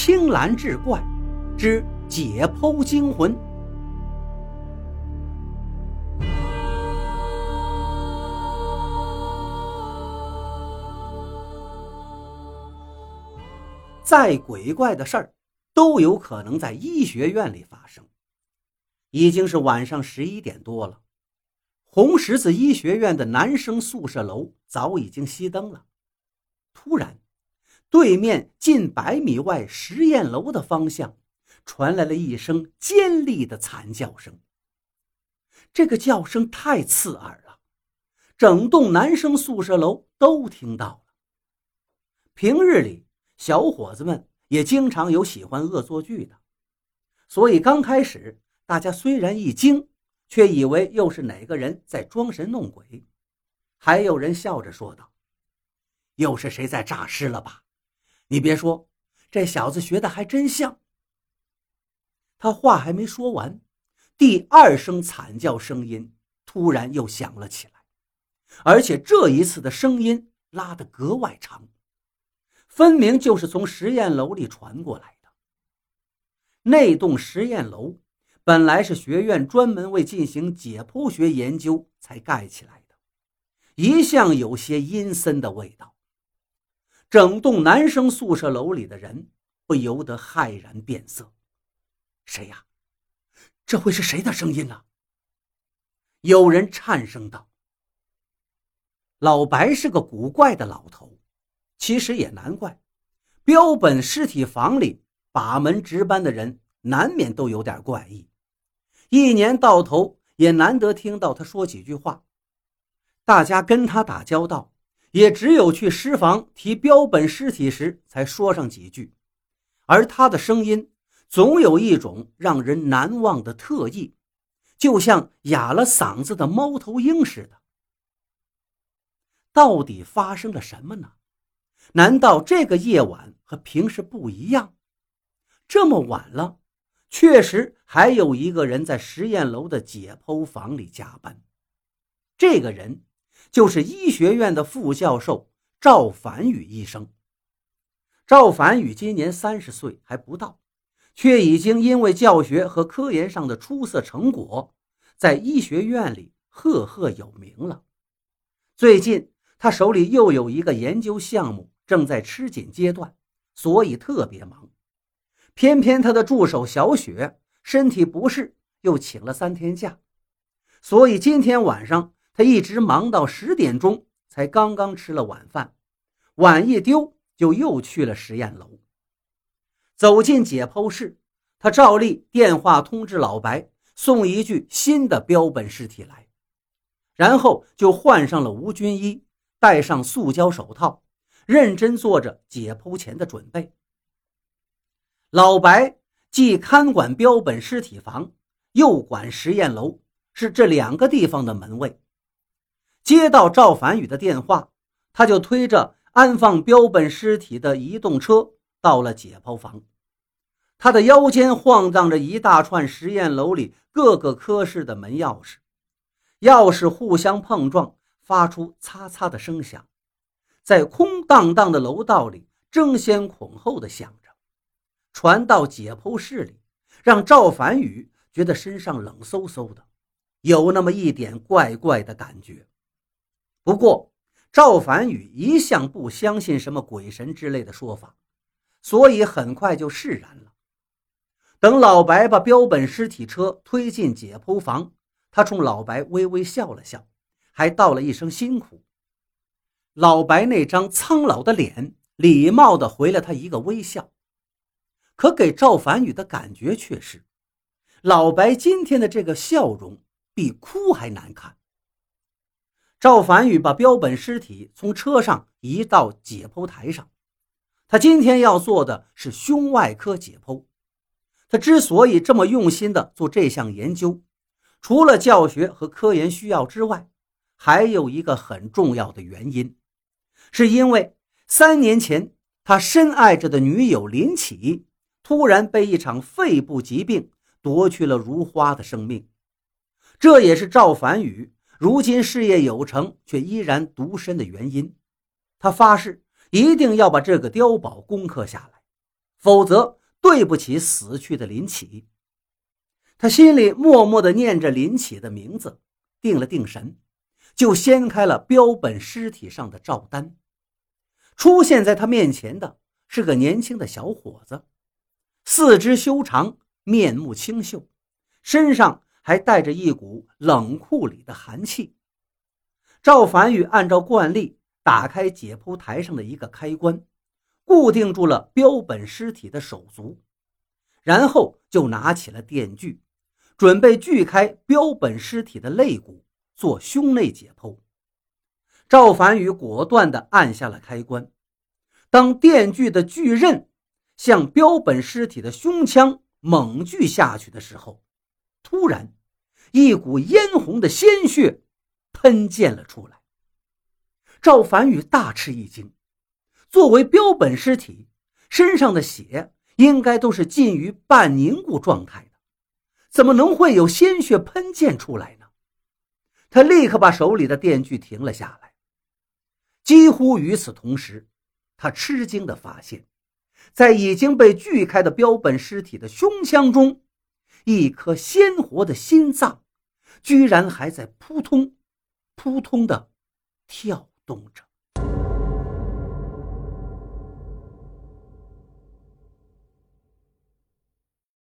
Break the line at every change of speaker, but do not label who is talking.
青蓝志怪之解剖惊魂》。再鬼怪的事儿，都有可能在医学院里发生。已经是晚上十一点多了，红十字医学院的男生宿舍楼早已经熄灯了。突然，对面近百米外实验楼的方向传来了一声尖利的惨叫声。这个叫声太刺耳了，整栋男生宿舍楼都听到了。平日里，小伙子们也经常有喜欢恶作剧的，所以刚开始大家虽然一惊，却以为又是哪个人在装神弄鬼。还有人笑着说道：“又是谁在诈尸了吧？你别说，这小子学的还真像。”他话还没说完，第二声惨叫声音突然又响了起来，而且这一次的声音拉得格外长。分明就是从实验楼里传过来的。那栋实验楼本来是学院专门为进行解剖学研究才盖起来的，一向有些阴森的味道。整栋男生宿舍楼里的人不由得骇然变色。谁呀？这会是谁的声音呢？有人颤声道：“老白是个古怪的老头。”其实也难怪，标本尸体房里把门值班的人难免都有点怪异，一年到头也难得听到他说几句话。大家跟他打交道，也只有去尸房提标本尸体时才说上几句，而他的声音总有一种让人难忘的特异，就像哑了嗓子的猫头鹰似的。到底发生了什么呢？难道这个夜晚和平时不一样？这么晚了，确实还有一个人在实验楼的解剖房里加班。这个人就是医学院的副教授赵凡宇医生。赵凡宇今年三十岁还不到，却已经因为教学和科研上的出色成果，在医学院里赫赫有名了。最近，他手里又有一个研究项目。正在吃紧阶段，所以特别忙。偏偏他的助手小雪身体不适，又请了三天假，所以今天晚上他一直忙到十点钟，才刚刚吃了晚饭。碗一丢，就又去了实验楼。走进解剖室，他照例电话通知老白送一具新的标本尸体来，然后就换上了无菌衣，戴上塑胶手套。认真做着解剖前的准备。老白既看管标本尸体房，又管实验楼，是这两个地方的门卫。接到赵凡宇的电话，他就推着安放标本尸体的移动车到了解剖房。他的腰间晃荡着一大串实验楼里各个科室的门钥匙，钥匙互相碰撞，发出擦擦的声响。在空荡荡的楼道里争先恐后的响着，传到解剖室里，让赵凡宇觉得身上冷飕飕的，有那么一点怪怪的感觉。不过赵凡宇一向不相信什么鬼神之类的说法，所以很快就释然了。等老白把标本尸体车推进解剖房，他冲老白微微笑了笑，还道了一声辛苦。老白那张苍老的脸，礼貌地回了他一个微笑，可给赵凡宇的感觉却是，老白今天的这个笑容比哭还难看。赵凡宇把标本尸体从车上移到解剖台上，他今天要做的是胸外科解剖。他之所以这么用心地做这项研究，除了教学和科研需要之外，还有一个很重要的原因。是因为三年前他深爱着的女友林启突然被一场肺部疾病夺去了如花的生命，这也是赵凡宇如今事业有成却依然独身的原因。他发誓一定要把这个碉堡攻克下来。否则对不起死去的林启。他心里默默地念着林启的名字，定了定神，就掀开了标本尸体上的照单。出现在他面前的是个年轻的小伙子，四肢修长，面目清秀，身上还带着一股冷库里的寒气。赵凡宇按照惯例打开解剖台上的一个开关，固定住了标本尸体的手足，然后就拿起了电锯，准备锯开标本尸体的肋骨做胸内解剖。赵凡宇果断地按下了开关，当电锯的锯刃向标本尸体的胸腔猛锯下去的时候，突然，一股嫣红的鲜血。喷溅了出来，赵凡宇大吃一惊。作为标本尸体，身上的血应该都是近于半凝固状态的，怎么能会有鲜血喷溅出来呢？他立刻把手里的电锯停了下来。几乎与此同时，他吃惊地发现，在已经被锯开的标本尸体的胸腔中，一颗鲜活的心脏，居然还在扑通。扑通的跳动着。